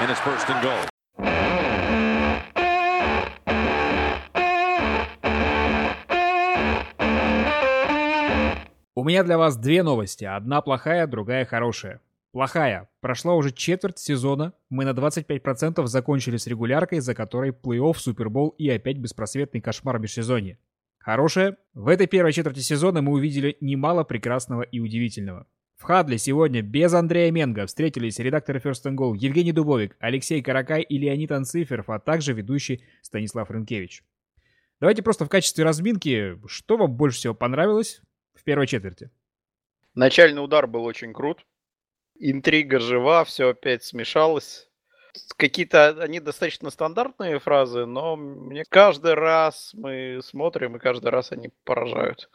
and it's first and goal. У меня для вас две новости. Одна плохая, другая хорошая. Плохая. Прошла уже четверть сезона. Мы на 25% закончили с регуляркой, за которой плей-офф, супербол и опять беспросветный кошмар межсезонья. Хорошая. В этой первой четверти сезона мы увидели немало прекрасного и удивительного. В Хадле сегодня без Андрея Менга встретились редакторы First and Goal Евгений Дубовик, Алексей Каракай и Леонид Анциферов, а также ведущий Станислав Рынкевич. Давайте просто в качестве разминки, что вам больше всего понравилось в первой четверти? Начальный удар был очень крут. Интрига жива, все опять смешалось. Какие-то они достаточно стандартные фразы, но мне каждый раз мы смотрим, и каждый раз они поражают.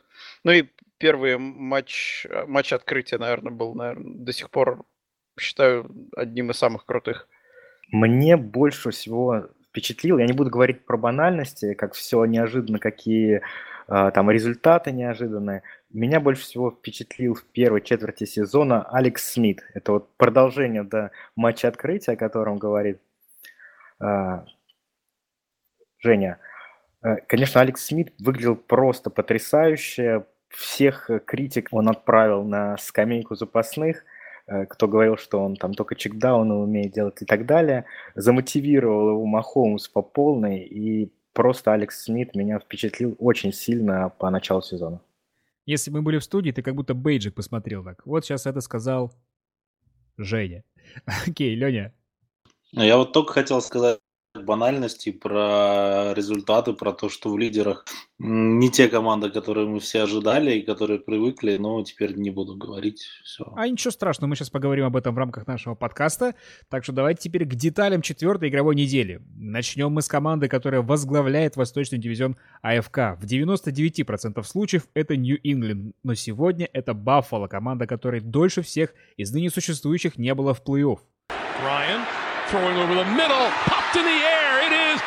Ну и первый матч, матч открытия, наверное, был наверное, до сих пор, считаю, одним из самых крутых. Мне больше всего впечатлил, я не буду говорить про банальности, как все неожиданно, какие а, там результаты неожиданные. Меня больше всего впечатлил в первой четверти сезона Алекс Смит. Это вот продолжение до матча открытия, о котором говорит э, Женя. Э, конечно, Алекс Смит выглядел просто потрясающе. Всех критик он отправил на скамейку запасных э, кто говорил, что он там только чекдауны умеет делать и так далее, замотивировал его Махоумс по полной, и просто Алекс Смит меня впечатлил очень сильно по началу сезона. Если бы мы были в студии, ты как будто бейджик посмотрел так. Вот сейчас это сказал Женя. Окей, Леня. Ну, я вот только хотел сказать банальности, про результаты, про то, что в лидерах не те команды, которые мы все ожидали и которые привыкли, но теперь не буду говорить. Все. А ничего страшного, мы сейчас поговорим об этом в рамках нашего подкаста. Так что давайте теперь к деталям четвертой игровой недели. Начнем мы с команды, которая возглавляет Восточный дивизион АФК. В 99% случаев это Нью-Ингланд, но сегодня это Баффало, команда которой дольше всех из ныне существующих не было в плей-офф. Ryan throwing over the middle, popped in the air. It is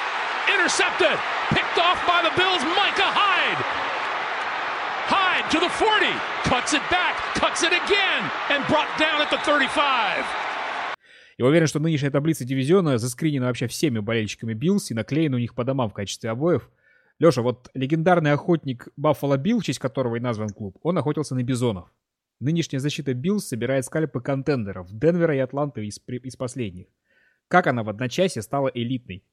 intercepted, picked off by the Bills' Micah Hyde. Hyde to the 40, cuts it back, cuts it again, and brought down at the 35. Я уверен, что нынешняя таблица дивизиона заскринена вообще всеми болельщиками Bills и наклеена у них по домам в качестве обоев. Леша, вот легендарный охотник Баффало Билл, в честь которого и назван клуб, он охотился на бизонов. Нынешняя защита Bills собирает скальпы контендеров Денвера и Атланты из, из последних. Как она в одночасье стала элитной?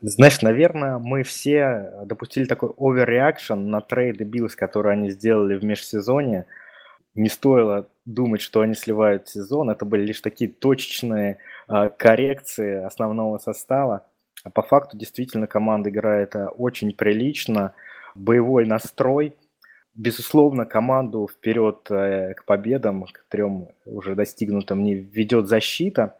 Знаешь, наверное, мы все допустили такой overreaction на трейды Bills, которые они сделали в межсезоне. Не стоило думать, что они сливают сезон. Это были лишь такие точечные э, коррекции основного состава. А по факту действительно команда играет а, очень прилично. Боевой настрой. Безусловно, команду вперед э, к победам, к трем уже достигнутым, не ведет защита –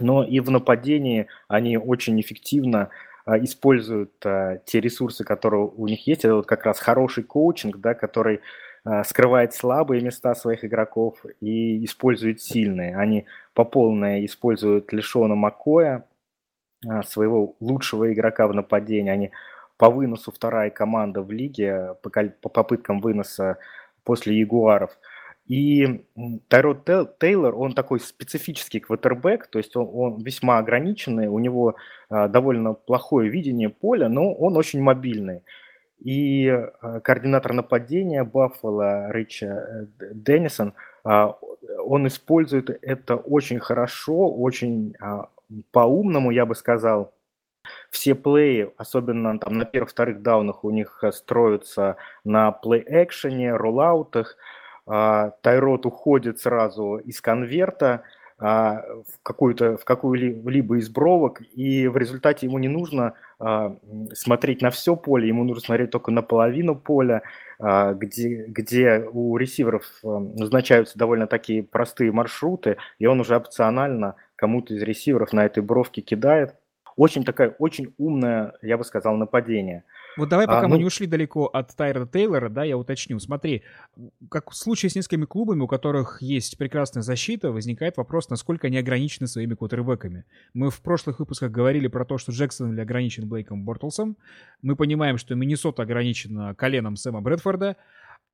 но и в нападении они очень эффективно а, используют а, те ресурсы, которые у них есть. Это вот как раз хороший коучинг, да, который а, скрывает слабые места своих игроков и использует сильные. Они по полной используют Лишона Макоя, своего лучшего игрока в нападении. Они по выносу вторая команда в лиге, по, по попыткам выноса после Ягуаров – и Тайрод Тейлор, он такой специфический квотербек, то есть он, он весьма ограниченный, у него а, довольно плохое видение поля, но он очень мобильный. И а, координатор нападения Баффало Рича э, Деннисон, а, он использует это очень хорошо, очень по-умному, я бы сказал. Все плеи, особенно там на первых-вторых даунах, у них э, строятся на плей-экшене, роллаутах, а, Тайрот уходит сразу из конверта а, в какую-то в какую-либо из бровок, и в результате ему не нужно а, смотреть на все поле, ему нужно смотреть только на половину поля, где, где у ресиверов назначаются довольно такие простые маршруты, и он уже опционально кому-то из ресиверов на этой бровке кидает. Очень такая, очень умное, я бы сказал, нападение – вот давай, пока а, мы ну... не ушли далеко от Тайра Тейлора, да, я уточню. Смотри, как в случае с несколькими клубами, у которых есть прекрасная защита, возникает вопрос, насколько они ограничены своими квотербеками. Мы в прошлых выпусках говорили про то, что Джексон ограничен Блейком Бортлсом. Мы понимаем, что Миннесота ограничена коленом Сэма Брэдфорда.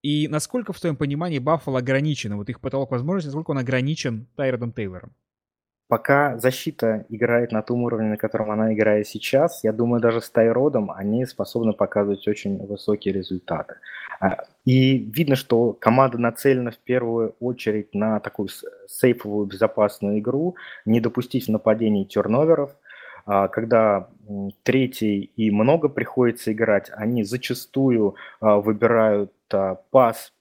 И насколько, в твоем понимании, Баффало ограничено, вот их потолок возможностей, насколько он ограничен Тайродом Тейлором? Пока защита играет на том уровне, на котором она играет сейчас, я думаю, даже с Тайродом они способны показывать очень высокие результаты. А, и видно, что команда нацелена в первую очередь на такую сейфовую безопасную игру, не допустить нападений терноверов. А, когда третий и много приходится играть, они зачастую а, выбирают пас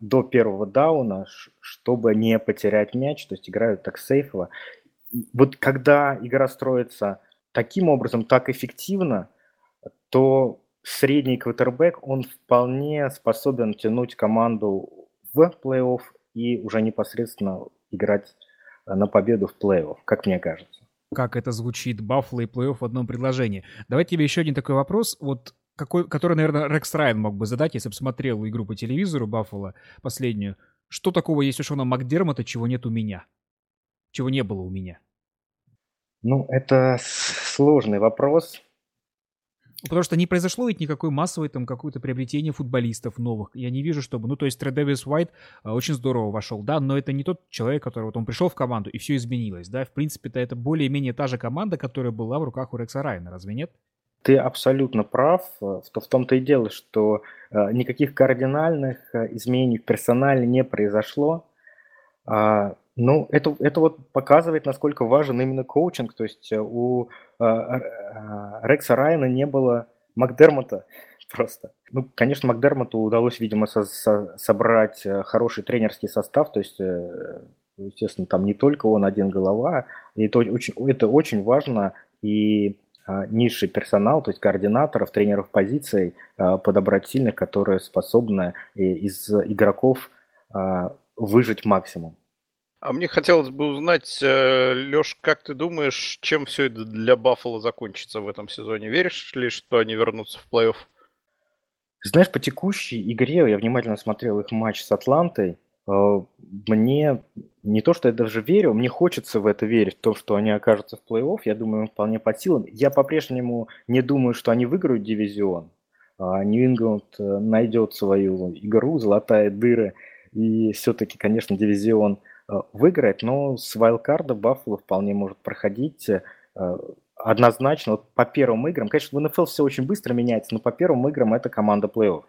до первого дауна, чтобы не потерять мяч, то есть играют так сейфово вот когда игра строится таким образом, так эффективно, то средний квотербек, он вполне способен тянуть команду в плей-офф и уже непосредственно играть на победу в плей-офф, как мне кажется. Как это звучит, Баффало и плей-офф в одном предложении. Давайте тебе еще один такой вопрос, вот какой, который, наверное, Рекс Райан мог бы задать, если бы смотрел игру по телевизору Баффало последнюю. Что такого есть у Шона Макдермота, чего нет у меня? Чего не было у меня? Ну, это сложный вопрос. Потому что не произошло ведь никакой массовой там какое-то приобретение футболистов новых. Я не вижу, чтобы... Ну, то есть Тредевис Уайт а, очень здорово вошел, да, но это не тот человек, который вот он пришел в команду, и все изменилось, да. В принципе-то это более-менее та же команда, которая была в руках у Рекса Райна, разве нет? Ты абсолютно прав. В том-то и дело, что э, никаких кардинальных изменений в персонале не произошло. Ну, это, это вот показывает, насколько важен именно коучинг. То есть э, у э, э, Рекса Райана не было Макдермота просто. Ну, конечно, Макдермоту удалось, видимо, со со собрать э, хороший тренерский состав. То есть, э, естественно, там не только он один голова. И это очень, это очень важно. И низший персонал, то есть координаторов, тренеров позиций, подобрать сильных, которые способны из игроков выжить максимум. А мне хотелось бы узнать, э, Леш, как ты думаешь, чем все это для Баффала закончится в этом сезоне? Веришь ли, что они вернутся в плей-офф? Знаешь, по текущей игре, я внимательно смотрел их матч с Атлантой, э, мне не то, что я даже верю, мне хочется в это верить, в то, что они окажутся в плей-офф, я думаю, им вполне по силам. Я по-прежнему не думаю, что они выиграют дивизион. А Нью-Ингланд э, найдет свою игру, золотая дыра, и все-таки, конечно, дивизион – Э, выиграть, но с вайлкарда Баффало вполне может проходить э, однозначно. Вот по первым играм, конечно, в НФЛ все очень быстро меняется, но по первым играм это команда плей-офф.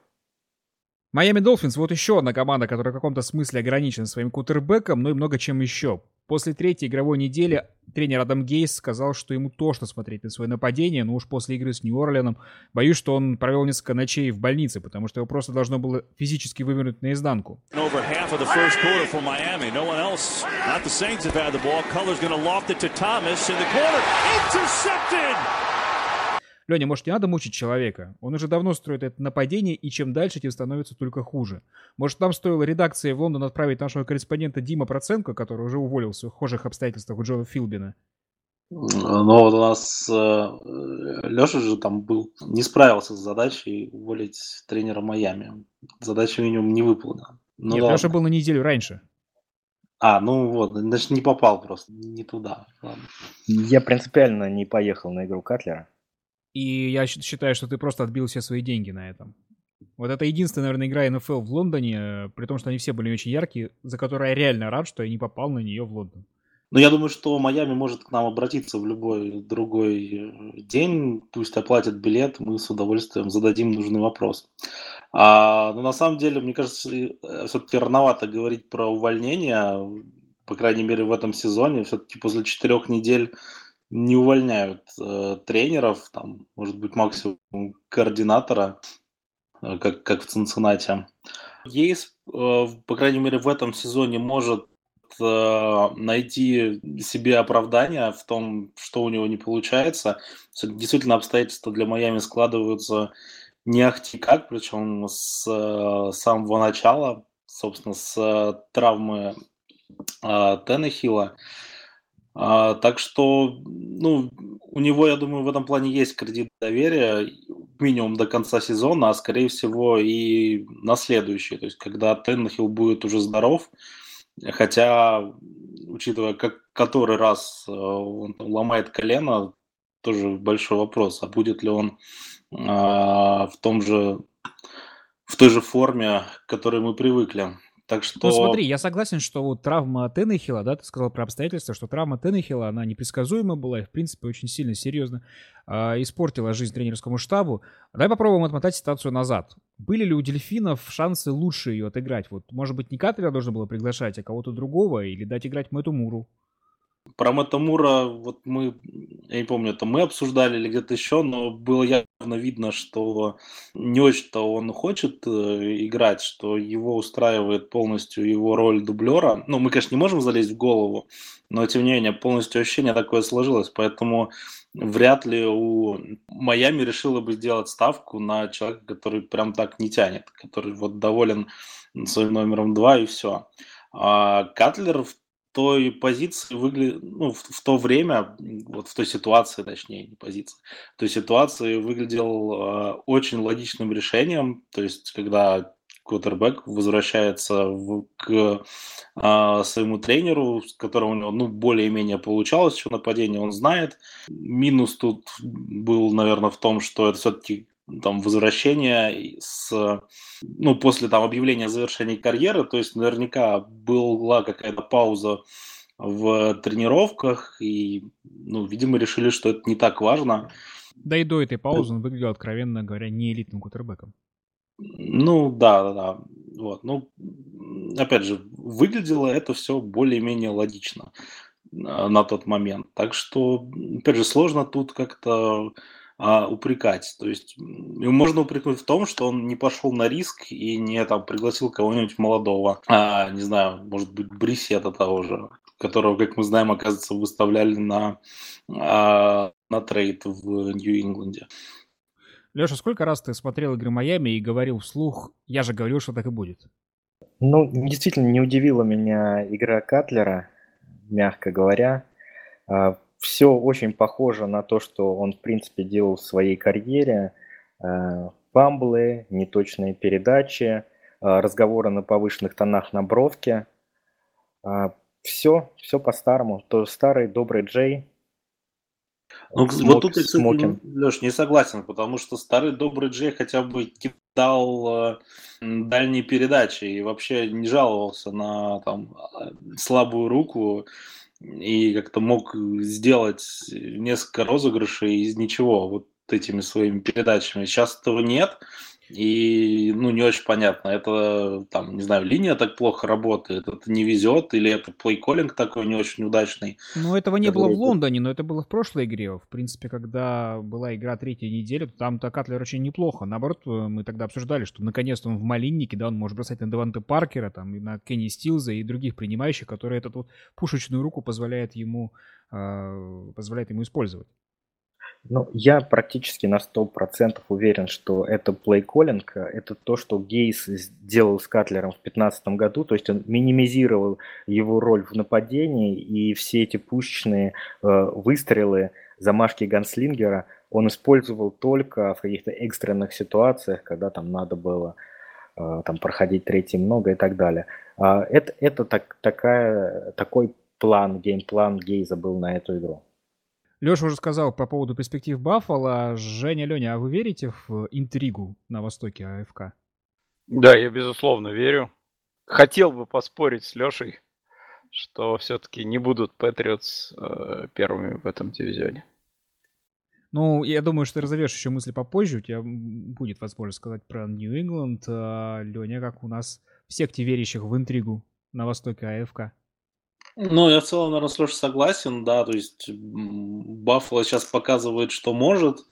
Майами Долфинс вот еще одна команда, которая в каком-то смысле ограничена своим кутербеком, но и много чем еще. После третьей игровой недели тренер Адам Гейс сказал, что ему тошно смотреть на свое нападение, но уж после игры с Нью-Орлеаном боюсь, что он провел несколько ночей в больнице, потому что его просто должно было физически вывернуть наизнанку. Леня, может, не надо мучить человека? Он уже давно строит это нападение, и чем дальше, тем становится только хуже. Может, нам стоило редакции в Лондон отправить нашего корреспондента Дима Проценко, который уже уволился в хожих обстоятельствах у Джона Филбина? Ну, вот у нас э, Леша же там был, не справился с задачей уволить тренера Майами. Задача минимум не выполнена. Ну, Нет, ладно. Леша был на неделю раньше. А, ну вот, значит, не попал просто, не туда. Ладно. Я принципиально не поехал на игру Катлера. И я считаю, что ты просто отбил все свои деньги на этом. Вот это единственная, наверное, игра НФЛ в Лондоне, э, при том, что они все были очень яркие, за которую я реально рад, что я не попал на нее в Лондон. Ну, я думаю, что Майами может к нам обратиться в любой другой э, день, пусть оплатят билет, мы с удовольствием зададим нужный вопрос. А, но на самом деле, мне кажется, э, все-таки рановато говорить про увольнение, по крайней мере, в этом сезоне. Все-таки после четырех недель не увольняют э, тренеров, там, может быть, максимум координатора, э, как, как в Цинциннате. Есть, э, по крайней мере, в этом сезоне может э, найти себе оправдание в том, что у него не получается. Действительно, обстоятельства для Майами складываются не ахти как, причем с э, самого начала, собственно, с э, травмы э, Теннехилла. А, так что, ну, у него, я думаю, в этом плане есть кредит доверия, минимум до конца сезона, а скорее всего и на следующий. То есть, когда Теннхилл будет уже здоров, хотя, учитывая, как который раз э, он ломает колено, тоже большой вопрос, а будет ли он а, в том же в той же форме, к которой мы привыкли. Так что... Ну смотри, я согласен, что вот травма Теннехила, да, ты сказал про обстоятельства, что травма Теннехила, она непредсказуема была и, в принципе, очень сильно, серьезно э, испортила жизнь тренерскому штабу. Давай попробуем отмотать ситуацию назад. Были ли у Дельфинов шансы лучше ее отыграть? Вот, может быть, не Катлера нужно было приглашать, а кого-то другого, или дать играть Мэтту Муру? Про Матамура, вот мы, я не помню, это мы обсуждали или где-то еще, но было явно видно, что не очень-то он хочет э, играть, что его устраивает полностью его роль дублера. Ну, мы, конечно, не можем залезть в голову, но, тем не менее, полностью ощущение такое сложилось, поэтому вряд ли у Майами решила бы сделать ставку на человека, который прям так не тянет, который вот доволен своим номером два и все. А Катлер в той позиции выглядит, ну, в, в то время, вот в той ситуации, точнее, не позиции, в той ситуации выглядел э, очень логичным решением, то есть когда квотербек возвращается в, к э, своему тренеру, с которым у него ну, более-менее получалось еще нападение, он знает. Минус тут был, наверное, в том, что это все-таки там возвращение с, ну, после там объявления завершения карьеры, то есть наверняка была какая-то пауза в тренировках, и, ну, видимо, решили, что это не так важно. Да и до этой паузы он выглядел, откровенно говоря, не элитным кутербеком. Ну, да, да, да. Вот. Ну, опять же, выглядело это все более-менее логично на тот момент. Так что, опять же, сложно тут как-то а, упрекать. То есть его можно упрекнуть в том, что он не пошел на риск и не там пригласил кого-нибудь молодого, а, не знаю, может быть, Брисета того же, которого, как мы знаем, оказывается, выставляли на, а, на трейд в Нью-Ингланде. Леша, сколько раз ты смотрел игры Майами и говорил вслух, я же говорил, что так и будет? Ну, действительно, не удивила меня игра Катлера, мягко говоря. Все очень похоже на то, что он, в принципе, делал в своей карьере. Э, фамблы, неточные передачи, э, разговоры на повышенных тонах на бровке. Все, э, все по-старому. То старый добрый Джей. Ну, Смок, вот тут я, кстати, Леш, не согласен, потому что старый добрый Джей хотя бы кидал э, дальние передачи и вообще не жаловался на там, слабую руку и как-то мог сделать несколько розыгрышей из ничего вот этими своими передачами. Сейчас этого нет, и, ну, не очень понятно, это, там, не знаю, линия так плохо работает, это не везет, или это плейколлинг такой не очень удачный. Ну, этого не было в Лондоне, но это было в прошлой игре. В принципе, когда была игра третьей недели, то там-то Катлер очень неплохо. Наоборот, мы тогда обсуждали, что наконец-то он в малиннике, да, он может бросать на Деванте Паркера, там, и на Кенни Стилза и других принимающих, которые эту вот пушечную руку позволяет ему, э, позволяет ему использовать. Ну, я практически на 100% уверен, что это плейколлинг, это то, что Гейс сделал с Катлером в 2015 году, то есть он минимизировал его роль в нападении, и все эти пушечные э, выстрелы, замашки ганслингера он использовал только в каких-то экстренных ситуациях, когда там надо было э, там, проходить третий много и так далее. Э, это это так, такая, такой план, game plan Гейза был на эту игру. Леша уже сказал по поводу перспектив Баффала. Женя, Леня, а вы верите в интригу на востоке АФК? Да, я безусловно верю. Хотел бы поспорить с Лешей, что все-таки не будут Patriots э, первыми в этом дивизионе. Ну, я думаю, что ты разовьешь еще мысли попозже. У тебя будет возможность сказать про Нью-Ингланд. А, Леня, как у нас в секте верящих в интригу на востоке АФК? Ну, я в целом, наверное, с Лешей согласен, да, то есть Баффало сейчас показывает, что может.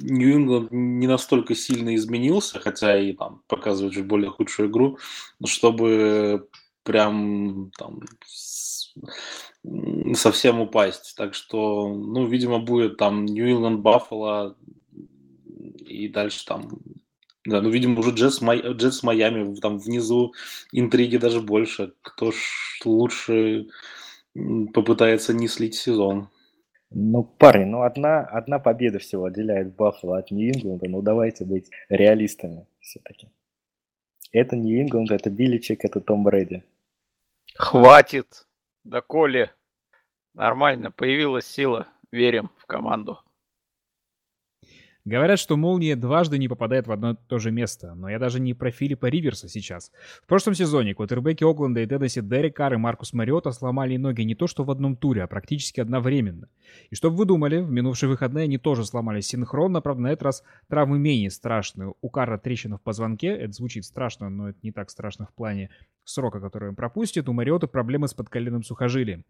Нью-Ингланд не настолько сильно изменился, хотя и там показывает чуть более худшую игру, чтобы прям там совсем упасть. Так что, ну, видимо, будет там Нью-Ингланд, Баффало и дальше там да, ну, видимо, уже Джетс, Джетс Майами, там внизу интриги даже больше. Кто ж лучше попытается не слить сезон? Ну, парни, ну одна, одна победа всего отделяет Баффало от Нью-Ингланда. Ну, давайте быть реалистами все-таки. Это Нью-Ингланд, это Биличек, это Том Брэди. Хватит! Да Коли! Нормально, появилась сила. Верим в команду. Говорят, что молния дважды не попадает в одно и то же место, но я даже не про Филиппа Риверса сейчас. В прошлом сезоне квотербеки Окленда и Теннесси Дерек Карр и Маркус Мариота сломали ноги не то что в одном туре, а практически одновременно. И чтобы вы думали, в минувшие выходные они тоже сломались синхронно, правда, на этот раз травмы менее страшные. У Карра трещина в позвонке, это звучит страшно, но это не так страшно в плане срока, который он пропустит. У Мариота проблемы с подколенным сухожилием.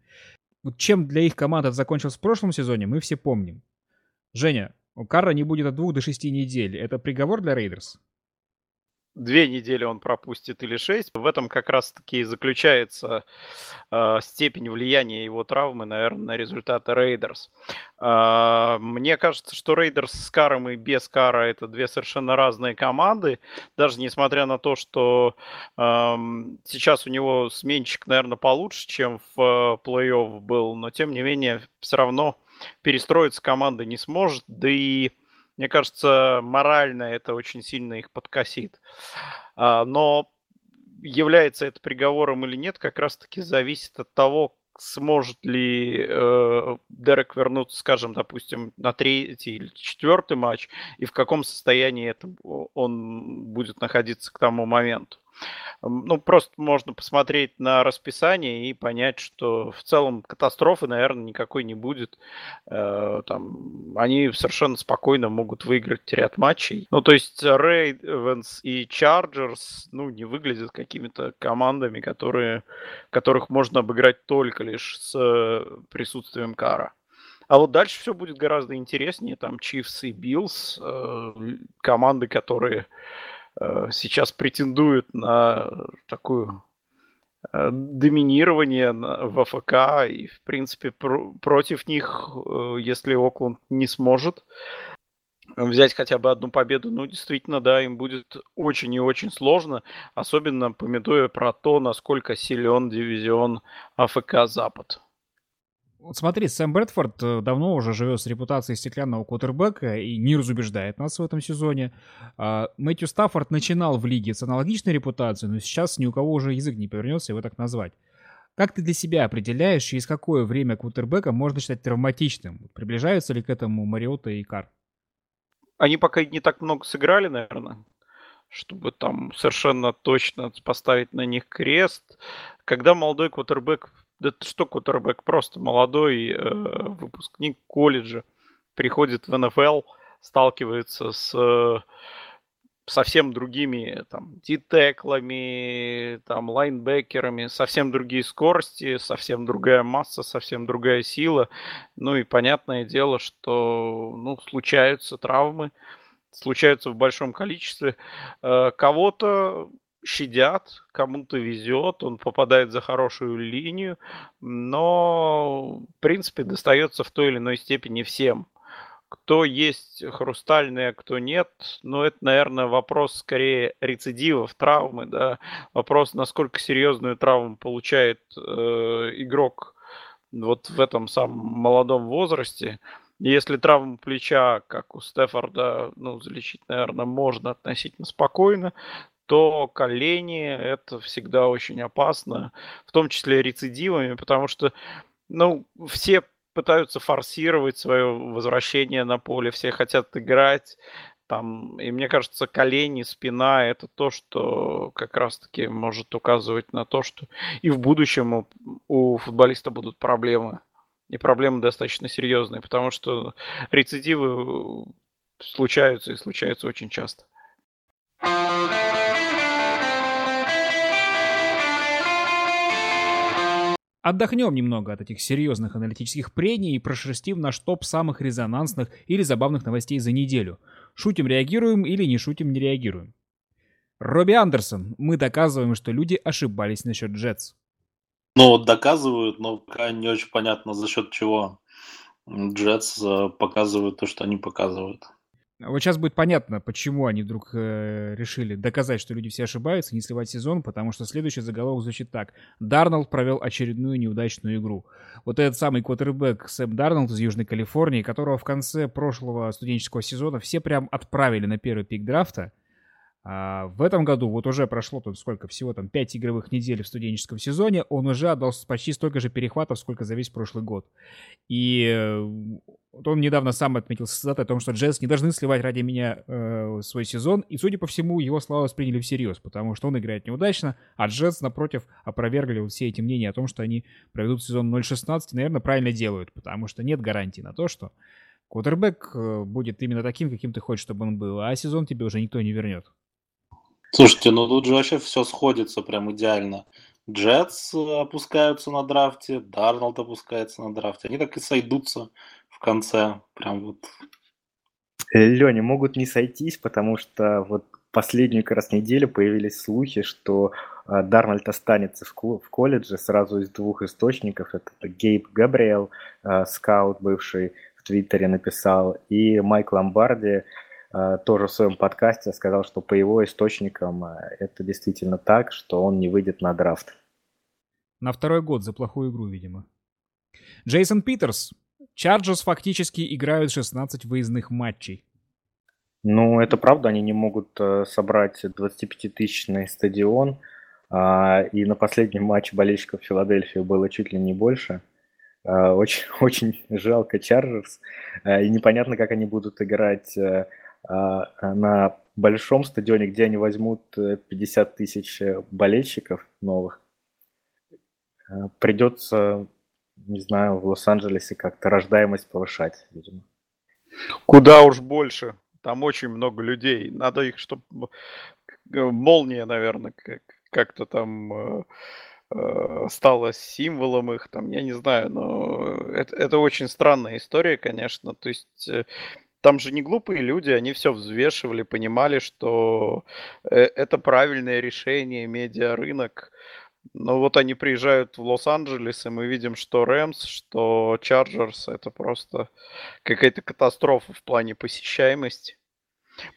Вот чем для их команд это закончилось в прошлом сезоне, мы все помним. Женя, Карра не будет от двух до шести недель. Это приговор для Raiders? Две недели он пропустит или шесть. В этом как раз-таки и заключается э, степень влияния его травмы, наверное, на результаты Raiders. Э, мне кажется, что Raiders с Каром и без Кара это две совершенно разные команды. Даже несмотря на то, что э, сейчас у него сменщик, наверное, получше, чем в э, плей-офф был, но тем не менее все равно перестроиться команда не сможет, да и, мне кажется, морально это очень сильно их подкосит. А, но является это приговором или нет, как раз-таки зависит от того, сможет ли э, Дерек вернуться, скажем, допустим, на третий или четвертый матч, и в каком состоянии это он будет находиться к тому моменту. Ну, просто можно посмотреть на расписание и понять, что в целом катастрофы, наверное, никакой не будет. Э, там, они совершенно спокойно могут выиграть ряд матчей. Ну, то есть Ravens и Chargers, ну, не выглядят какими-то командами, которые, которых можно обыграть только лишь с присутствием Кара. А вот дальше все будет гораздо интереснее. Там Chiefs и Bills, э, команды, которые сейчас претендует на такую э, доминирование в АФК, и, в принципе, пр- против них, э, если Окленд не сможет взять хотя бы одну победу, ну, действительно, да, им будет очень и очень сложно, особенно пометуя про то, насколько силен дивизион АФК Запад. Вот смотри, Сэм Брэдфорд э, давно уже живет с репутацией стеклянного квотербека и не разубеждает нас в этом сезоне. А, Мэтью Стаффорд начинал в лиге с аналогичной репутацией, но сейчас ни у кого уже язык не повернется его так назвать. Как ты для себя определяешь, через какое время квотербека можно считать травматичным? Приближаются ли к этому Мариота и Кар? Они пока не так много сыграли, наверное, чтобы там совершенно точно поставить на них крест. Когда молодой квотербек да что кутербэк, просто молодой э, выпускник колледжа приходит в НФЛ, сталкивается с э, совсем другими там дитеклами, там лайнбекерами, совсем другие скорости, совсем другая масса, совсем другая сила. Ну и понятное дело, что ну, случаются травмы, случаются в большом количестве. Э, кого-то щадят, кому-то везет, он попадает за хорошую линию, но, в принципе, достается в той или иной степени всем. Кто есть хрустальный, а кто нет, ну, это, наверное, вопрос скорее рецидивов, травмы, да, вопрос, насколько серьезную травму получает э, игрок вот в этом самом молодом возрасте. Если травма плеча, как у Стефорда, ну, залечить, наверное, можно относительно спокойно, то колени это всегда очень опасно, в том числе рецидивами, потому что, ну, все пытаются форсировать свое возвращение на поле, все хотят играть, там, и мне кажется, колени, спина это то, что как раз-таки может указывать на то, что и в будущем у, у футболиста будут проблемы. И проблемы достаточно серьезные, потому что рецидивы случаются и случаются очень часто. Отдохнем немного от этих серьезных аналитических прений и прошерстим наш топ самых резонансных или забавных новостей за неделю. Шутим, реагируем или не шутим, не реагируем. Робби Андерсон. Мы доказываем, что люди ошибались насчет Джетс. Ну, доказывают, но пока не очень понятно, за счет чего Джетс э, показывают то, что они показывают. Вот сейчас будет понятно, почему они вдруг э, решили доказать, что люди все ошибаются, не сливать сезон, потому что следующий заголовок звучит так. Дарнолд провел очередную неудачную игру. Вот этот самый квотербек Сэм Дарнолд из Южной Калифорнии, которого в конце прошлого студенческого сезона все прям отправили на первый пик драфта, А в этом году вот уже прошло тут сколько, всего там 5 игровых недель в студенческом сезоне, он уже отдал почти столько же перехватов, сколько за весь прошлый год. И э, вот он недавно сам отметил с о том, что Джетс не должны сливать ради меня э, свой сезон, и, судя по всему, его слова восприняли всерьез, потому что он играет неудачно, а Джетс, напротив, опровергли вот все эти мнения о том, что они проведут сезон 0.16, и, наверное, правильно делают, потому что нет гарантии на то, что квотербек э, будет именно таким, каким ты хочешь, чтобы он был, а сезон тебе уже никто не вернет. Слушайте, ну тут же вообще все сходится прям идеально. Джетс опускаются на драфте, Дарнолд опускается на драфте. Они так и сойдутся в конце. Прям вот. Леня, могут не сойтись, потому что вот последнюю как раз неделю появились слухи, что э, Дарнольд останется в, в колледже сразу из двух источников. Это Гейб Габриэл, э, скаут бывший в Твиттере написал, и Майк Ломбарди, Э, тоже в своем подкасте сказал, что по его источникам э, это действительно так, что он не выйдет на драфт. На второй год за плохую игру, видимо. Джейсон Питерс. Чарджерс фактически играют 16 выездных матчей. Ну, это правда, они не могут э, собрать 25-тысячный стадион. А, и на последнем матче болельщиков Филадельфии было чуть ли не больше. Очень, очень жалко Чарджерс. И непонятно, как они будут играть на большом стадионе, где они возьмут 50 э, тысяч э, болельщиков новых, э, придется, не знаю, в Лос-Анджелесе как-то рождаемость повышать, видимо. Куда уж больше. Там очень много людей. Надо их, чтобы молния, наверное, как-то там стала символом их, там, я не знаю, но это, это очень странная история, конечно. То есть там же не глупые люди, они все взвешивали, понимали, что э, это правильное решение, медиарынок. Но вот они приезжают в Лос-Анджелес, и мы видим, что Рэмс, что Чарджерс это просто какая-то катастрофа в плане посещаемости.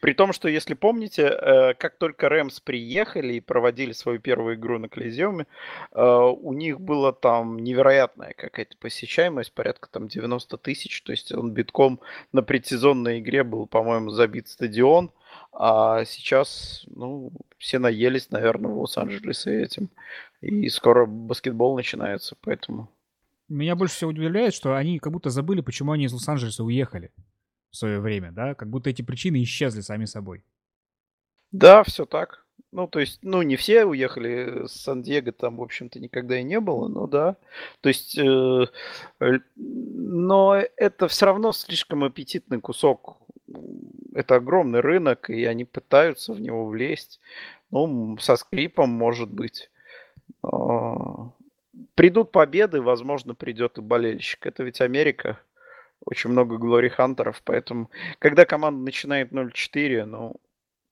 При том, что, если помните, э, как только Рэмс приехали и проводили свою первую игру на Колизеуме, э, у них была там невероятная какая-то посещаемость, порядка там 90 тысяч, то есть он битком на предсезонной игре был, по-моему, забит стадион, а сейчас, ну, все наелись, наверное, в Лос-Анджелесе этим, и скоро баскетбол начинается, поэтому... Меня больше всего удивляет, что они как будто забыли, почему они из Лос-Анджелеса уехали свое время, да? Как будто эти причины исчезли сами собой. Да, все так. Ну, то есть, ну, не все уехали с Сан-Диего, там, в общем-то, никогда и не было, но да. То есть, э, но это все равно слишком аппетитный кусок. Это огромный рынок, и они пытаются в него влезть. Ну, со скрипом, может быть. Придут победы, возможно, придет и болельщик. Это ведь Америка очень много Глори Хантеров, поэтому, когда команда начинает 0-4, ну,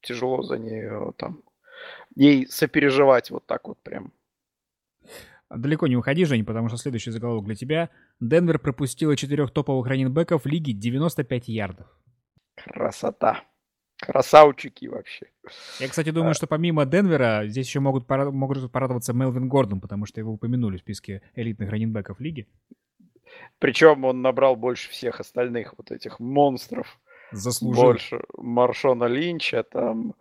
тяжело за нее там, ей сопереживать вот так вот прям. Далеко не уходи, Жень, потому что следующий заголовок для тебя. Денвер пропустила четырех топовых раненбеков лиги 95 ярдов. Красота. Красавчики вообще. Я, кстати, думаю, а... что помимо Денвера здесь еще могут, пора... могут порадоваться Мелвин Гордон, потому что его упомянули в списке элитных раненбеков лиги. Причем он набрал больше всех остальных вот этих монстров. Заслужил. Больше Маршона Линча, там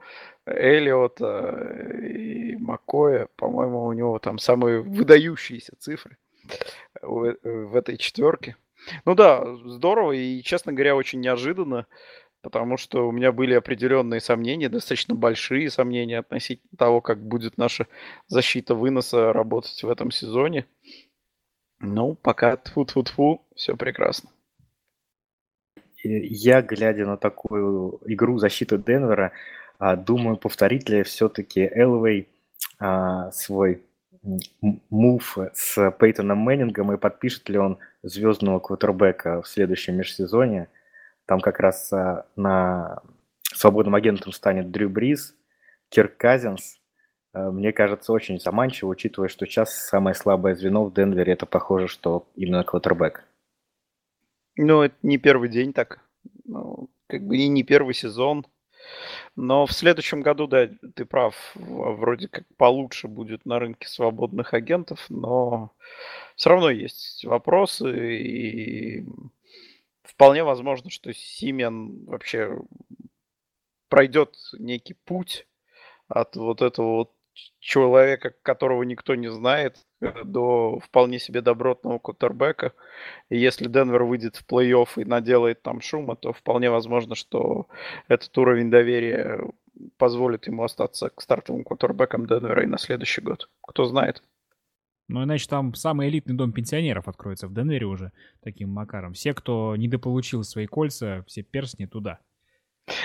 Эллиота и Макоя. По-моему, у него там самые выдающиеся цифры в, в этой четверке. Ну да, здорово и, честно говоря, очень неожиданно, потому что у меня были определенные сомнения, достаточно большие сомнения относительно того, как будет наша защита выноса работать в этом сезоне. Ну, пока тфу-тфу-тфу, все прекрасно. Я, глядя на такую игру защиты Денвера, а, думаю, повторит ли все-таки Элвей а, свой мув с Пейтоном Мэннингом и подпишет ли он звездного квотербека в следующем межсезоне. Там как раз а, на свободным агентом станет Дрю Бриз, Кирк Казинс, мне кажется, очень заманчиво, учитывая, что сейчас самое слабое звено в Денвере, это похоже, что именно квотербек. Ну, это не первый день так. Ну, как бы и не первый сезон. Но в следующем году, да, ты прав, вроде как получше будет на рынке свободных агентов, но все равно есть вопросы, и вполне возможно, что Симен вообще пройдет некий путь от вот этого вот человека, которого никто не знает, э, до вполне себе добротного кутербека. И если Денвер выйдет в плей-офф и наделает там шума, то вполне возможно, что этот уровень доверия позволит ему остаться к стартовым кутербекам Денвера и на следующий год. Кто знает. Ну, иначе там самый элитный дом пенсионеров откроется в Денвере уже таким макаром. Все, кто недополучил свои кольца, все перстни туда.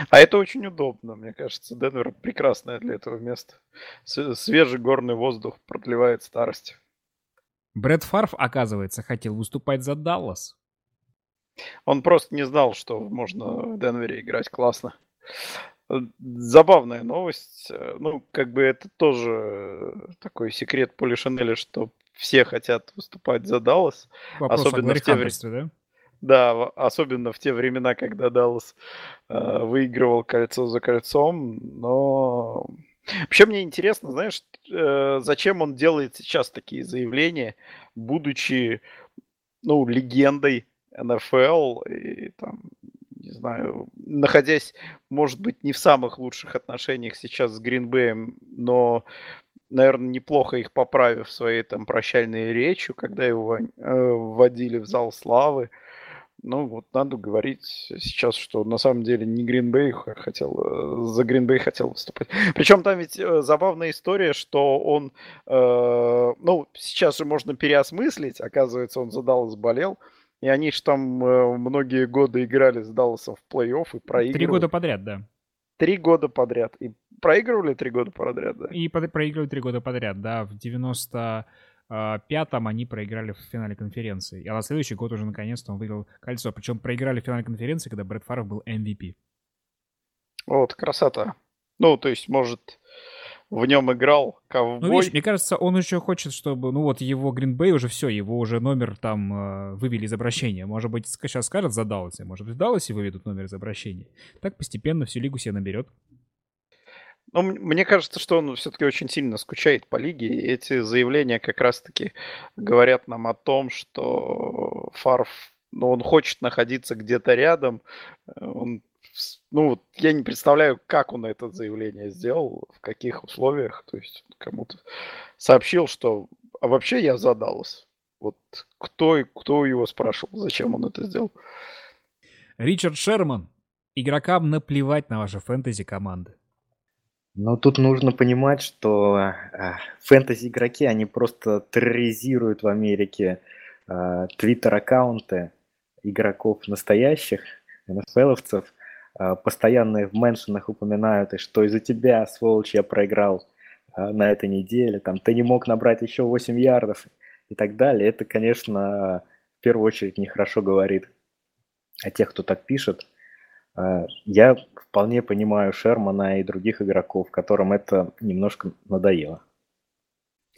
А это очень удобно, мне кажется. Денвер прекрасное для этого место. Свежий горный воздух продлевает старость. Брэд Фарф, оказывается, хотел выступать за Даллас. Он просто не знал, что можно в Денвере играть классно. Забавная новость. Ну, как бы это тоже такой секрет Поли Шанеля, что все хотят выступать за Даллас. Вопрос особенно в те времена. да? Да, особенно в те времена, когда Даллас э, выигрывал кольцо за кольцом. Но вообще мне интересно, знаешь, э, зачем он делает сейчас такие заявления, будучи, ну, легендой НФЛ и там, не знаю, находясь, может быть, не в самых лучших отношениях сейчас с Гринбеем, но наверное, неплохо их поправив своей там прощальной речью, когда его э, вводили в зал славы. Э, ну, вот надо говорить сейчас, что на самом деле не Гринбей хотел, э, за Гринбей хотел выступать. Причем там ведь э, забавная история, что он, э, ну, сейчас же можно переосмыслить, оказывается, он за Даллас болел, и они же там э, многие годы играли с Далласом в плей-офф и проигрывали. Три года подряд, да. Три года подряд. И проигрывали три года подряд, да? И под, проигрывали три года подряд, да. В 90 а, пятом они проиграли в финале конференции. А на следующий год уже наконец-то он выиграл кольцо. Причем проиграли в финале конференции, когда Брэд Фаров был MVP. Вот, красота. Ну, то есть, может, в нем играл ковбой. Ну, видишь, мне кажется, он еще хочет, чтобы, ну вот, его Гринбей уже все, его уже номер там э, вывели из обращения. Может быть, сейчас скажет за Далласе, может быть, в Далласе выведут номер из обращения. Так постепенно всю лигу себе наберет. Ну, мне кажется, что он все-таки очень сильно скучает по лиге. И эти заявления как раз-таки говорят нам о том, что Фарф, ну, он хочет находиться где-то рядом. Он, ну, вот я не представляю, как он это заявление сделал, в каких условиях. То есть кому-то сообщил, что а вообще я задалась. Вот кто, кто его спрашивал, зачем он это сделал? Ричард Шерман. Игрокам наплевать на ваши фэнтези команды. Но тут нужно понимать, что э, фэнтези-игроки, они просто терроризируют в Америке э, твиттер-аккаунты игроков настоящих, НФЛовцев, э, постоянно в меншинах упоминают, и что из-за тебя, сволочь, я проиграл на этой неделе, там, ты не мог набрать еще 8 ярдов и так далее. Это, конечно, в первую очередь нехорошо говорит о тех, кто так пишет. Э, я вполне понимаю Шермана и других игроков, которым это немножко надоело.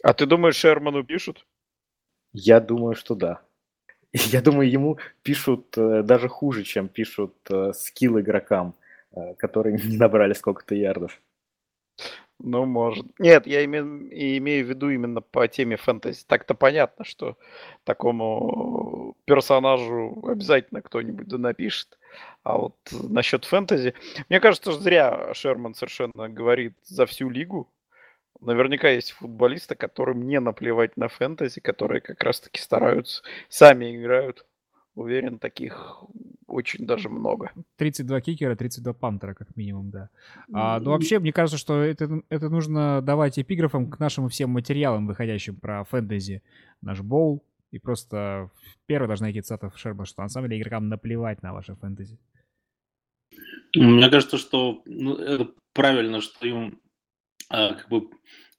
А ты думаешь, Шерману пишут? Я думаю, что да. Я думаю, ему пишут э, даже хуже, чем пишут э, скилл игрокам, которые не набрали сколько-то ярдов. Ну, может. Нет, я имею, имею в виду именно по теме фэнтези. Так-то понятно, что такому персонажу обязательно кто-нибудь да напишет. А вот насчет фэнтези... Мне кажется, что зря Шерман совершенно говорит за всю лигу. Наверняка есть футболисты, которым не наплевать на фэнтези, которые как раз-таки стараются, сами играют. Уверен, таких очень даже много. 32 кикера, 32 пантера, как минимум, да. А, ну, вообще, мне кажется, что это, это нужно давать эпиграфом к нашим всем материалам, выходящим про фэнтези. Наш боул, и просто первая должна идти цитата Шерба, что на самом деле игрокам наплевать на ваше фэнтези. Мне кажется, что ну, это правильно, что им а, как бы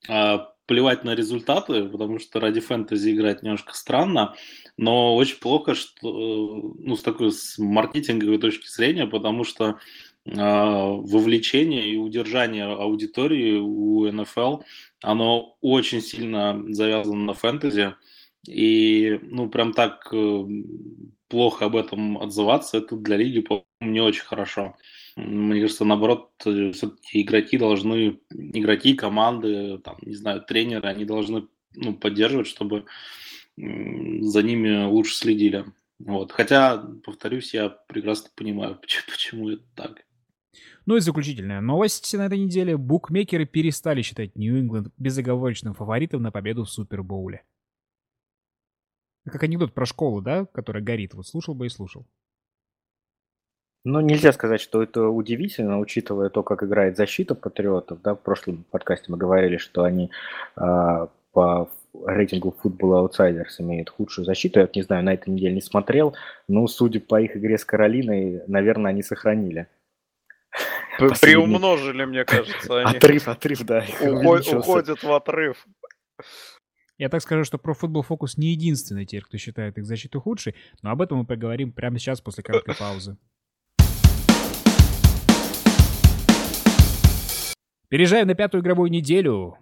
а, плевать на результаты, потому что ради фэнтези играть немножко странно, но очень плохо, что ну, с такой с маркетинговой точки зрения, потому что а, вовлечение и удержание аудитории у НФЛ, оно очень сильно завязано на фэнтези. И, ну, прям так э, плохо об этом отзываться, это для лиги, по не очень хорошо. Мне кажется, наоборот, э, все-таки игроки должны, игроки, команды, там, не знаю, тренеры, они должны ну, поддерживать, чтобы за ними лучше следили. Вот. Хотя, повторюсь, я прекрасно понимаю, почему, почему это так. Ну и заключительная новость на этой неделе. Букмекеры перестали считать Нью-Ингланд безоговорочным фаворитом на победу в Супербоуле. Как анекдот про школу, да, которая горит. Вот слушал бы и слушал. Ну, нельзя сказать, что это удивительно, учитывая то, как играет защита патриотов. Да, в прошлом подкасте мы говорили, что они э, по рейтингу Football Outsiders имеют худшую защиту. Я не знаю, на этой неделе не смотрел, но судя по их игре с Каролиной, наверное, они сохранили. Приумножили, мне кажется. Они отрыв, отрыв, да. Уходят в отрыв. Я так скажу, что про Football Focus не единственный теперь, кто считает их защиту худшей, но об этом мы поговорим прямо сейчас после короткой паузы. Переезжаем на пятую игровую неделю.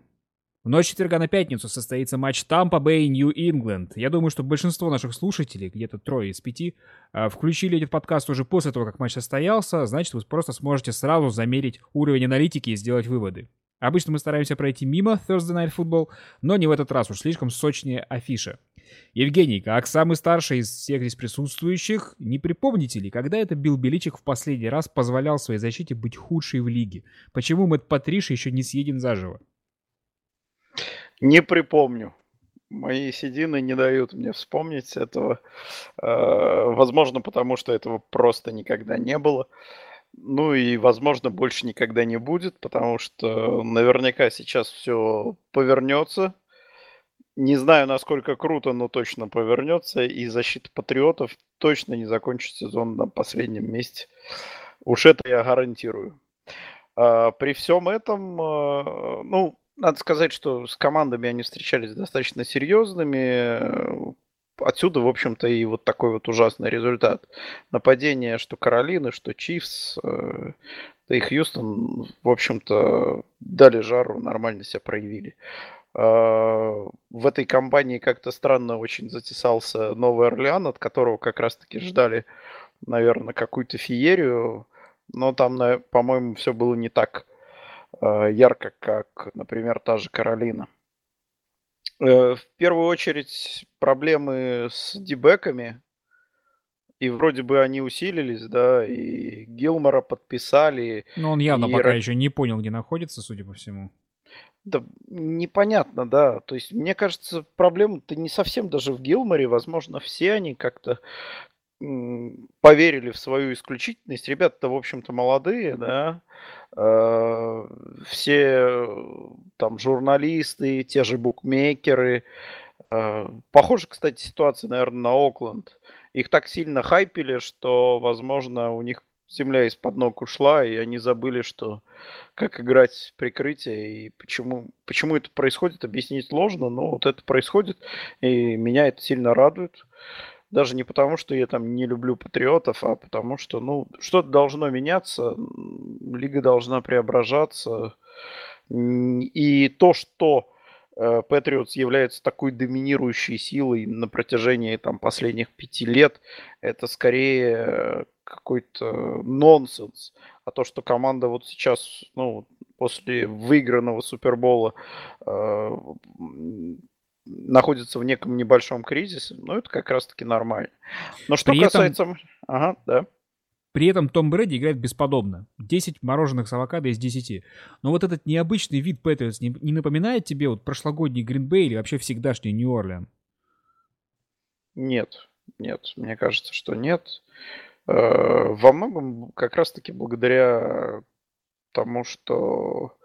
В ночь четверга на пятницу состоится матч Тампа Бэй Нью Ингланд. Я думаю, что большинство наших слушателей, где-то трое из пяти, а, включили этот подкаст уже после того, как матч состоялся. Значит, вы просто сможете сразу замерить уровень аналитики и сделать выводы. Обычно мы стараемся пройти мимо Thursday Night Football, но не в этот раз, уж слишком сочнее афиша. Евгений, как самый старший из всех здесь присутствующих, не припомните ли, когда это Билл Беличик в последний раз позволял своей защите быть худшей в лиге? Почему Мэтт Патриш еще не съеден заживо? Не припомню. Мои седины не дают мне вспомнить этого. Э, возможно, потому что этого просто никогда не было. Ну и, возможно, больше никогда не будет, потому что наверняка сейчас все повернется. Не знаю, насколько круто, но точно повернется. И защита патриотов точно не закончит сезон на последнем месте. Уж это я гарантирую. А, при всем этом, а, ну, надо сказать, что с командами они встречались достаточно серьезными. Отсюда, в общем-то, и вот такой вот ужасный результат. Нападение, что Каролины, что Чифс, э, да и Хьюстон, в общем-то, дали жару, нормально себя проявили. А, в этой компании как-то странно очень затесался Новый Орлеан, от которого как раз-таки ждали, наверное, какую-то феерию. Но там, по-моему, все было не так ярко, как, например, та же Каролина. Э, в первую очередь проблемы с дебеками, и вроде бы они усилились, да, и Гилмора подписали. Но он явно и... пока еще не понял, где находится, судя по всему. Да, непонятно, да. То есть, мне кажется, проблема-то не совсем даже в Гилморе. Возможно, все они как-то поверили в свою исключительность. Ребята-то, в общем-то, молодые, да. Э, все там журналисты, те же букмекеры. Э, похоже, кстати, ситуация, наверное, на Окленд. Их так сильно хайпили, что, возможно, у них земля из-под ног ушла, и они забыли, что как играть прикрытие и почему, почему это происходит, объяснить сложно, но вот это происходит, и меня это сильно радует. Даже не потому, что я там не люблю патриотов, а потому что, ну, что-то должно меняться, лига должна преображаться. И то, что Патриотс является такой доминирующей силой на протяжении там, последних пяти лет, это скорее какой-то нонсенс. А то, что команда вот сейчас, ну, после выигранного Супербола э, находится в неком небольшом кризисе, ну, это как раз-таки нормально. Но что При касается... Этом... Ага, да. При этом Том Брэди играет бесподобно. 10 мороженых с авокадо из 10. Но вот этот необычный вид Патриотс не, не напоминает тебе вот прошлогодний Гринбей или вообще всегдашний Нью-Орлеан? Нет, нет, мне кажется, что нет. Э, во многом как раз-таки благодаря тому, что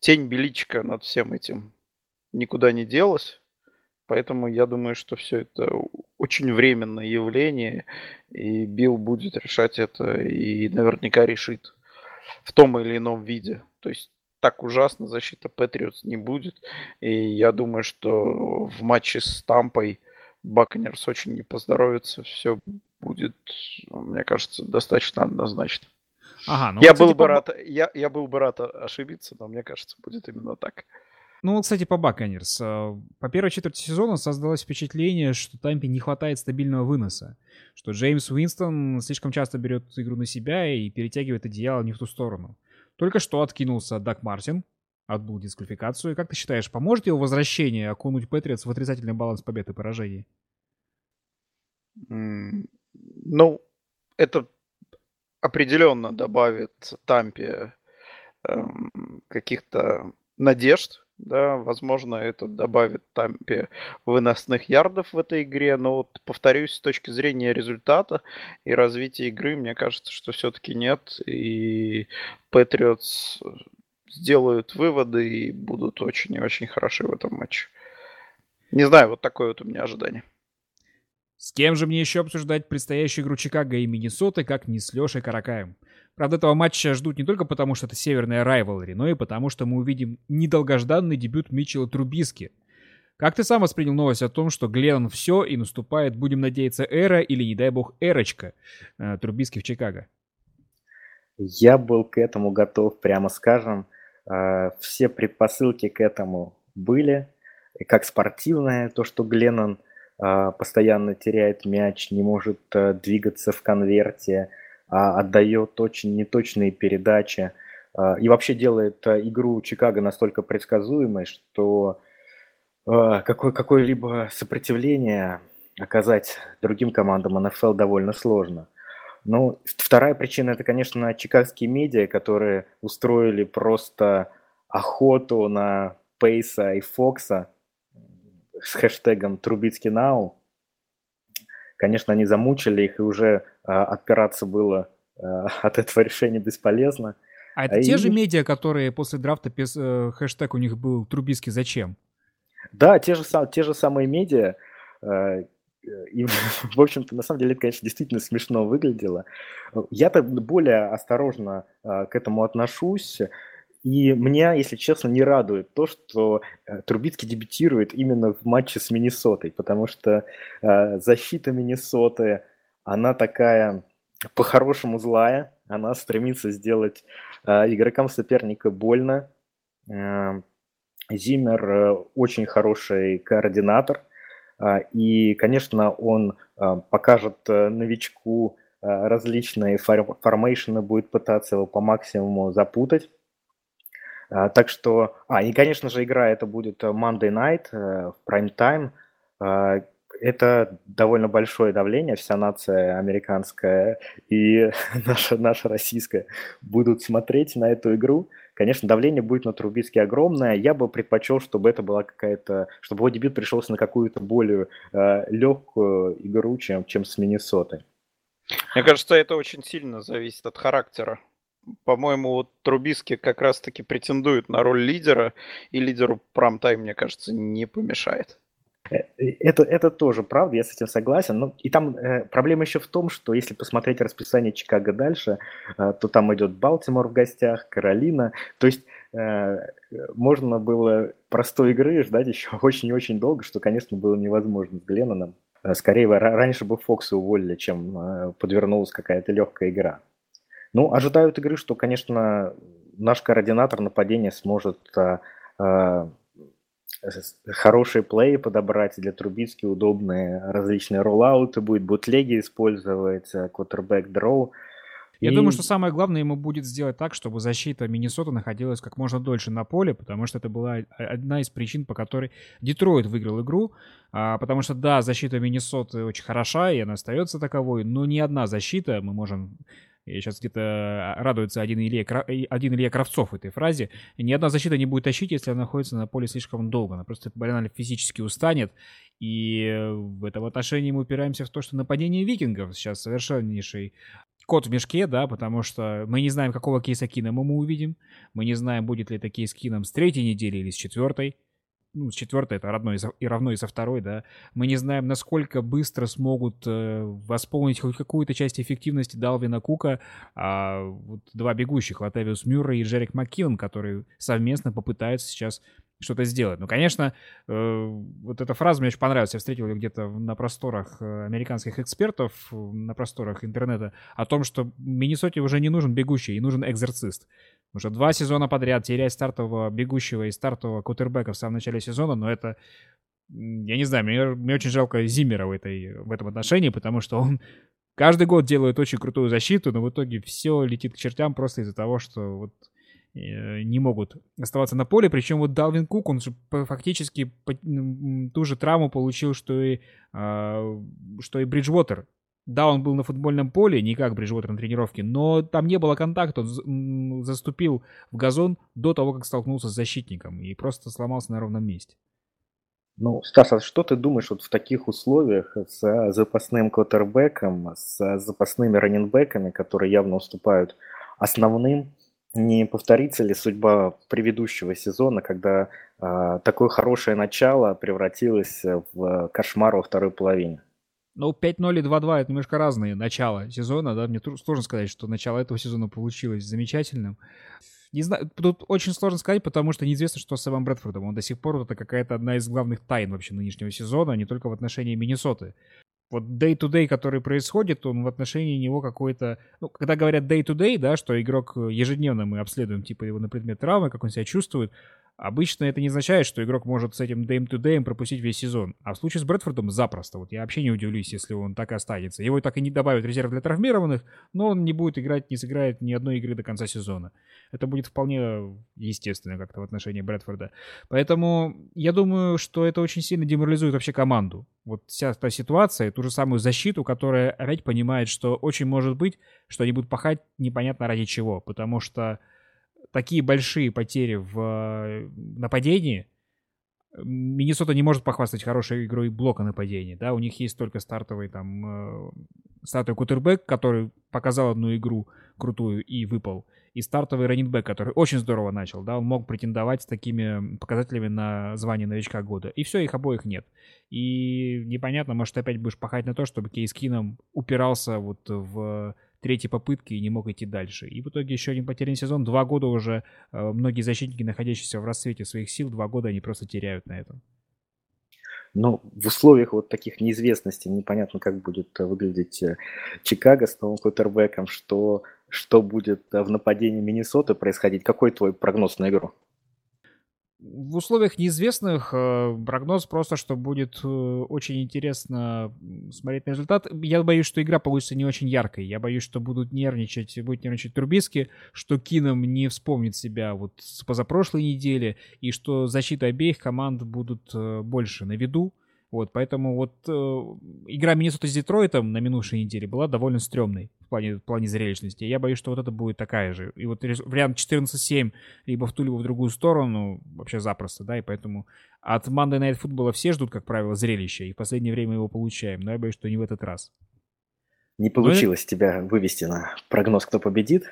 тень Беличка над всем этим никуда не делась. Поэтому я думаю, что все это очень временное явление, и Билл будет решать это и наверняка решит в том или ином виде. То есть так ужасно защита Патриотс не будет. И я думаю, что в матче с Тампой Баконерс очень не поздоровится. Все будет, мне кажется, достаточно однозначно. Ага, ну, я, кстати, был бы по... рад, я, я был бы рад ошибиться, но мне кажется, будет именно так. Ну, кстати, по Баконерс. А, по первой четверти сезона создалось впечатление, что Тампе не хватает стабильного выноса. Что Джеймс Уинстон слишком часто берет игру на себя и перетягивает одеяло не в ту сторону. Только что откинулся Дак Мартин, отбыл дисквалификацию. Как ты считаешь, поможет его возвращение окунуть Патриотс в отрицательный баланс побед и поражений? Ну, это определенно добавит Тампе эм, каких-то надежд, да, возможно, это добавит Тампе выносных ярдов в этой игре, но вот, повторюсь, с точки зрения результата и развития игры, мне кажется, что все-таки нет, и Патриотс сделают выводы и будут очень и очень хороши в этом матче. Не знаю, вот такое вот у меня ожидание. С кем же мне еще обсуждать предстоящую игру Чикаго и Миннесоты, как не с Лешей Каракаем? Правда, этого матча ждут не только потому, что это северная райвелри, но и потому, что мы увидим недолгожданный дебют Митчелла Трубиски. Как ты сам воспринял новость о том, что Гленнон все и наступает, будем надеяться, эра или, не дай бог, эрочка э, Трубиски в Чикаго? Я был к этому готов, прямо скажем. Э, все предпосылки к этому были. И как спортивное, то, что Гленнон э, постоянно теряет мяч, не может двигаться в конверте – отдает очень неточные передачи а, и вообще делает а, игру Чикаго настолько предсказуемой, что какое, какое-либо сопротивление оказать другим командам НФЛ довольно сложно. Ну, вторая причина это, конечно, чикагские медиа, которые устроили просто охоту на Пейса и Фокса с хэштегом Трубицкий Нау. Конечно, они замучили их, и уже а, отпираться было а, от этого решения бесполезно. А это и... те же медиа, которые после драфта пис... Э, хэштег у них был «Трубиский зачем»? Да, те же, те же самые медиа. А, и, в общем-то, на самом деле, это, конечно, действительно смешно выглядело. Я-то более осторожно к этому отношусь. И меня, если честно, не радует то, что э, Трубицкий дебютирует именно в матче с Миннесотой, потому что э, защита Миннесоты, она такая по-хорошему злая, она стремится сделать э, игрокам соперника больно. Э, Зимер э, очень хороший координатор, э, и, конечно, он э, покажет э, новичку э, различные формейшены, будет пытаться его по максимуму запутать. А, так что, а, и, конечно же, игра это будет э, Monday Night э, в Prime Time. Это довольно большое давление, вся нация американская и наша, наша российская будут смотреть на эту игру. Конечно, давление будет на Трубицкий огромное. Я бы предпочел, чтобы это была какая-то, чтобы его дебют пришелся на какую-то более э, легкую игру, чем, чем с Миннесотой. Мне кажется, это очень сильно зависит от характера по-моему, вот Трубиски как раз-таки претендует на роль лидера, и лидеру прайм-тайм, мне кажется, не помешает. Э, это, это тоже правда, я с этим согласен. Но и там э, проблема еще в том, что если посмотреть расписание Чикаго дальше, э, то там идет Балтимор в гостях, Каролина. То есть э, можно было простой игры ждать еще очень-очень долго, что, конечно, было невозможно с Гленноном. Э, скорее, раньше бы Фокса уволили, чем э, подвернулась какая-то легкая игра. Ну, ожидают игры, что, конечно, наш координатор нападения сможет а, а, хорошие плей подобрать для Трубицки, удобные различные роллауты, будет бутлеги использовать, квотербек дроу. Я и... думаю, что самое главное ему будет сделать так, чтобы защита Миннесоты находилась как можно дольше на поле, потому что это была одна из причин, по которой Детройт выиграл игру. А, потому что, да, защита Миннесоты очень хороша, и она остается таковой, но ни одна защита, мы можем и сейчас где-то а, радуется один Илья, один Илья Кравцов этой фразе. Ни одна защита не будет тащить, если она находится на поле слишком долго. Она просто банально физически устанет. И в этом отношении мы упираемся в то, что нападение викингов сейчас совершеннейший кот в мешке, да, потому что мы не знаем, какого кейса кинома мы увидим. Мы не знаем, будет ли это кейс кином с третьей недели или с четвертой ну, с четвертой это родной и равно и со второй, да, мы не знаем, насколько быстро смогут э, восполнить хоть какую-то часть эффективности Далвина Кука а, вот два бегущих, Латавиус Мюррей и Джерик Маккиллан, которые совместно попытаются сейчас что-то сделать. Ну, конечно, э, вот эта фраза мне очень понравилась. Я встретил ее где-то на просторах э, американских экспертов, на просторах интернета, о том, что Миннесоте уже не нужен бегущий, и нужен экзорцист. Уже два сезона подряд терять стартового бегущего и стартового кутербека в самом начале сезона, но это, я не знаю, мне, мне очень жалко Зиммера в, этой, в этом отношении, потому что он каждый год делает очень крутую защиту, но в итоге все летит к чертям просто из-за того, что вот э, не могут оставаться на поле. Причем вот Далвин Кук, он же фактически ту же травму получил, что и, а, что и Бриджвотер Да, он был на футбольном поле, не как Бриджвотер на тренировке, но там не было контакта. Он заступил в газон до того, как столкнулся с защитником и просто сломался на ровном месте. Ну, Стас, а что ты думаешь вот в таких условиях с запасным квотербеком, с запасными раненбеками, которые явно уступают основным? Не повторится ли судьба предыдущего сезона, когда э, такое хорошее начало превратилось в кошмар во второй половине? Ну, 5-0 и 2-2 это немножко разные начала сезона, да, мне сложно сказать, что начало этого сезона получилось замечательным. Не знаю, тут очень сложно сказать, потому что неизвестно, что с Эвом Брэдфордом. Он до сих пор это какая-то одна из главных тайн вообще нынешнего сезона, не только в отношении Миннесоты. Вот day-to-day, который происходит, он в отношении него какой-то... Ну, когда говорят day-to-day, да, что игрок ежедневно мы обследуем, типа, его на предмет травмы, как он себя чувствует, Обычно это не означает, что игрок может с этим day-to-day пропустить весь сезон. А в случае с Брэдфордом запросто. Вот я вообще не удивлюсь, если он так и останется. Его так и не добавят резерв для травмированных, но он не будет играть, не сыграет ни одной игры до конца сезона. Это будет вполне естественно как-то в отношении Брэдфорда. Поэтому я думаю, что это очень сильно деморализует вообще команду. Вот вся та ситуация, ту же самую защиту, которая опять понимает, что очень может быть, что они будут пахать непонятно ради чего. Потому что такие большие потери в э, нападении, Миннесота не может похвастать хорошей игрой блока нападения, да, у них есть только стартовый там, э, стартовый кутербэк, который показал одну игру крутую и выпал, и стартовый раннинбэк, который очень здорово начал, да, он мог претендовать с такими показателями на звание новичка года, и все, их обоих нет. И непонятно, может, ты опять будешь пахать на то, чтобы Кейс Кином упирался вот в третьей попытки и не мог идти дальше. И в итоге еще один потерянный сезон. Два года уже э, многие защитники, находящиеся в расцвете своих сил, два года они просто теряют на этом. Ну, в условиях вот таких неизвестностей непонятно, как будет выглядеть э, Чикаго с новым квотербеком, что, что будет в нападении Миннесоты происходить. Какой твой прогноз на игру? В условиях неизвестных э, прогноз просто, что будет э, очень интересно смотреть на результат. Я боюсь, что игра получится не очень яркой. Я боюсь, что будут нервничать, будет нервничать Турбиски, что Кином не вспомнит себя вот с позапрошлой недели, и что защита обеих команд будут э, больше на виду. Вот, поэтому вот э, игра Миннесота с Детройтом на минувшей неделе была довольно стрёмной в плане, в плане зрелищности. Я боюсь, что вот это будет такая же. И вот вариант 14-7 либо в ту, либо в другую сторону вообще запросто, да, и поэтому от Monday Night Football все ждут, как правило, зрелища, и в последнее время его получаем, но я боюсь, что не в этот раз. Не получилось ну, тебя вывести на прогноз, кто победит.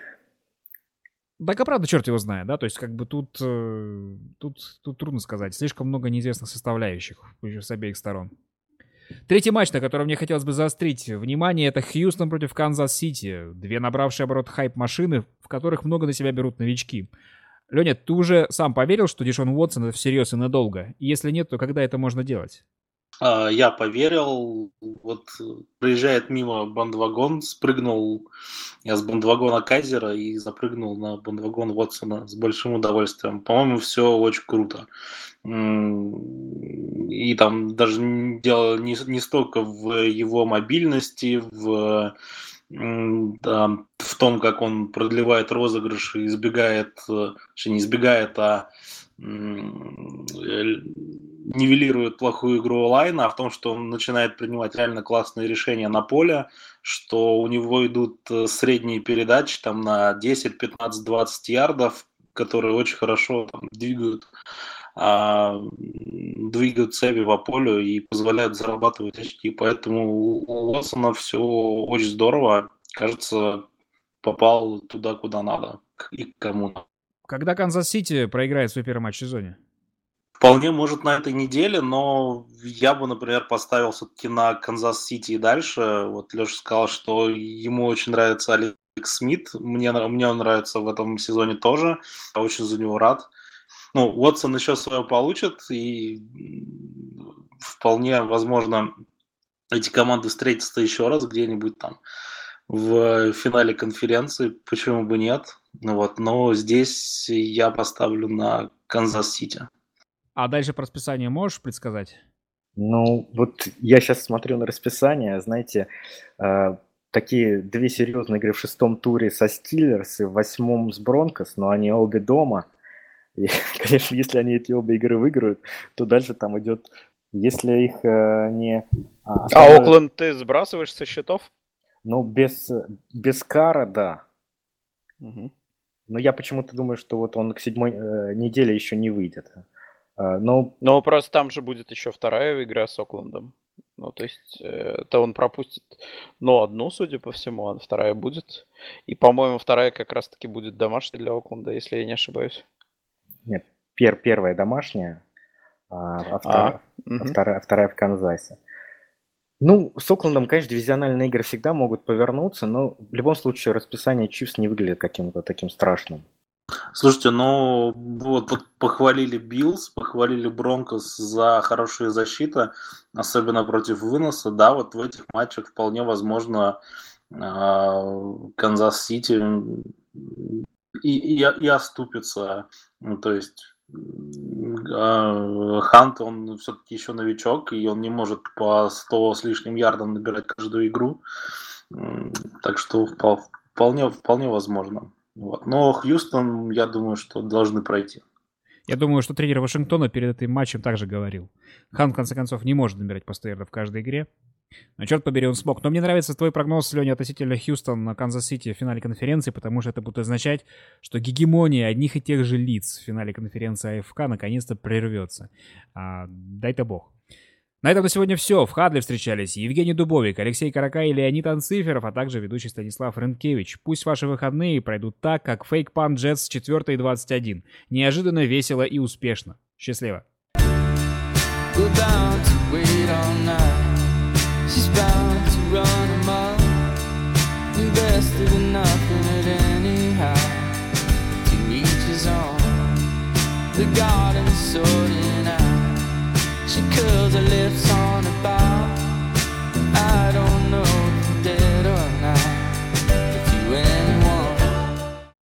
Так, а правда, черт его знает, да, то есть как бы тут, э, тут, тут трудно сказать, слишком много неизвестных составляющих с обеих сторон. Третий матч, на котором мне хотелось бы заострить внимание, это Хьюстон против Канзас-Сити. Две набравшие оборот хайп-машины, в которых много на себя берут новички. Леня, ты уже сам поверил, что Дишон Уотсон это всерьез и надолго? И если нет, то когда это можно делать? А, я поверил, вот проезжает мимо бандвагон, спрыгнул я с бандвагона Кайзера и запрыгнул на бандвагон Уотсона с большим удовольствием. По-моему, все очень круто. И там даже дело не, не столько в его мобильности, в, да, в том, как он продлевает розыгрыши, избегает, не избегает, а нивелирует плохую игру онлайна, а в том, что он начинает принимать реально классные решения на поле, что у него идут э, средние передачи там на 10, 15, 20 ярдов, которые очень хорошо там, двигают а, двигают цепи по полю и позволяют зарабатывать очки. Поэтому у Уотсона все очень здорово. Кажется, попал туда, куда надо и к кому надо. Когда Канзас-Сити проиграет свой первый матч в сезоне? Вполне может на этой неделе, но я бы, например, поставил все-таки на Канзас-Сити и дальше. Вот Леша сказал, что ему очень нравится Алекс Смит. Мне, мне он нравится в этом сезоне тоже. Я очень за него рад. Ну, Уотсон еще свое получит, и вполне возможно эти команды встретятся еще раз где-нибудь там в финале конференции. Почему бы нет? Ну вот, но здесь я поставлю на Канзас-Сити. А дальше про расписание можешь предсказать? Ну, вот я сейчас смотрю на расписание, знаете, э, такие две серьезные игры в шестом туре со Steelers и в восьмом с Broncos, но они обе дома. И, конечно, если они эти обе игры выиграют, то дальше там идет, если их э, не... А, а Окленд ты сбрасываешь со счетов? Ну, без, без Кара, да. Мгм. Но я почему-то думаю, что вот он к седьмой э, неделе еще не выйдет. А, но Но просто там же будет еще вторая игра с Оклендом. Ну, то есть, э, это он пропустит, ну, одну, судя по всему, а вторая будет. И, по-моему, вторая как раз-таки будет домашней для Окленда, если я не ошибаюсь. нет, пер, первая домашняя, а, а вторая, а вторая, вторая в Канзасе. Ну, с Оклендом, конечно, дивизиональные игры всегда могут повернуться, но в любом случае расписание Chiefs не выглядит каким-то таким страшным. Слушайте, ну вот пох- похвалили Bills, похвалили Broncos за хорошую защиту, особенно против выноса. Да, вот в этих матчах вполне возможно а, Канзас-Сити и, и, и оступится. Ну, то есть Хант, он все-таки еще новичок, и он не может по 100 с лишним ярдам набирать каждую игру. Так что впол- вполне, вполне возможно. Вот. Но Хьюстон, я думаю, что должны пройти. Я думаю, что тренер Вашингтона перед этим матчем также говорил. Хант, в конце концов, не может набирать по 100 ярдов в каждой игре. Но черт побери, он смог. Но мне нравится твой прогноз, Леня, относительно Хьюстон - Канзас-Сити в финале конференции, потому что это будет означать, что гегемония одних и тех же лиц в финале конференции АФК наконец-то прервется. А, дай-то бог. На этом на сегодня все. В Хадле встречались Евгений Дубовик, Алексей Карака и Леонид Анциферов, а также ведущий Станислав Ренкевич. Пусть ваши выходные пройдут так, как Fake Pan Jets 4 и 21. Неожиданно, весело и успешно. Счастливо. To wait. She's bound to run amok. Invested in nothing at anyhow. To each his own. The garden sorting out. She curls her lips on a bow. I don't know if you're dead or not. If you anyone.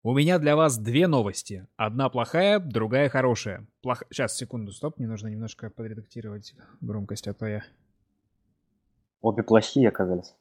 У меня для вас две новости. Одна плохая, другая хорошая. Плох... Сейчас, секунду, стоп, мне нужно немножко подредактировать громкость, а то я... Обе плохие оказались.